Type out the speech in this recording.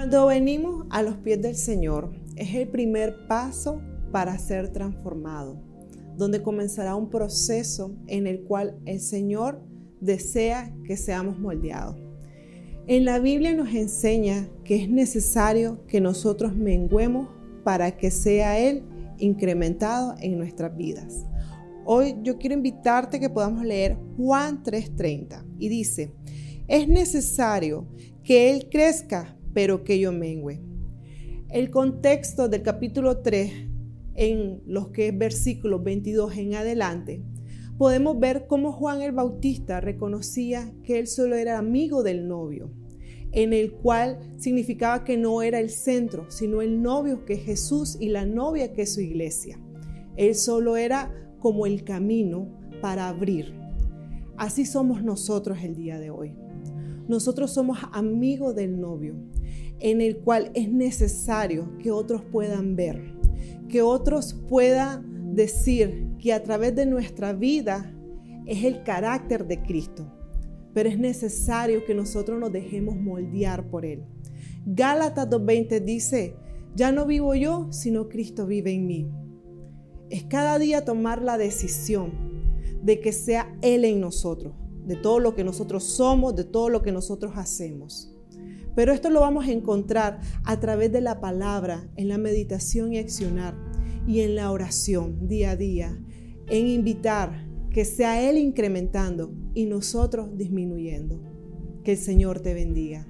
Cuando venimos a los pies del Señor, es el primer paso para ser transformado, donde comenzará un proceso en el cual el Señor desea que seamos moldeados. En la Biblia nos enseña que es necesario que nosotros menguemos para que sea Él incrementado en nuestras vidas. Hoy yo quiero invitarte que podamos leer Juan 3:30 y dice, es necesario que Él crezca, pero que yo mengüe. El contexto del capítulo 3 en los que es versículos 22 en adelante, podemos ver cómo Juan el Bautista reconocía que él solo era amigo del novio, en el cual significaba que no era el centro, sino el novio que es Jesús y la novia que es su iglesia. Él solo era como el camino para abrir. Así somos nosotros el día de hoy. Nosotros somos amigos del novio, en el cual es necesario que otros puedan ver, que otros puedan decir que a través de nuestra vida es el carácter de Cristo, pero es necesario que nosotros nos dejemos moldear por Él. Gálatas 2.20 dice, ya no vivo yo, sino Cristo vive en mí. Es cada día tomar la decisión de que sea Él en nosotros, de todo lo que nosotros somos, de todo lo que nosotros hacemos. Pero esto lo vamos a encontrar a través de la palabra, en la meditación y accionar, y en la oración día a día, en invitar que sea Él incrementando y nosotros disminuyendo. Que el Señor te bendiga.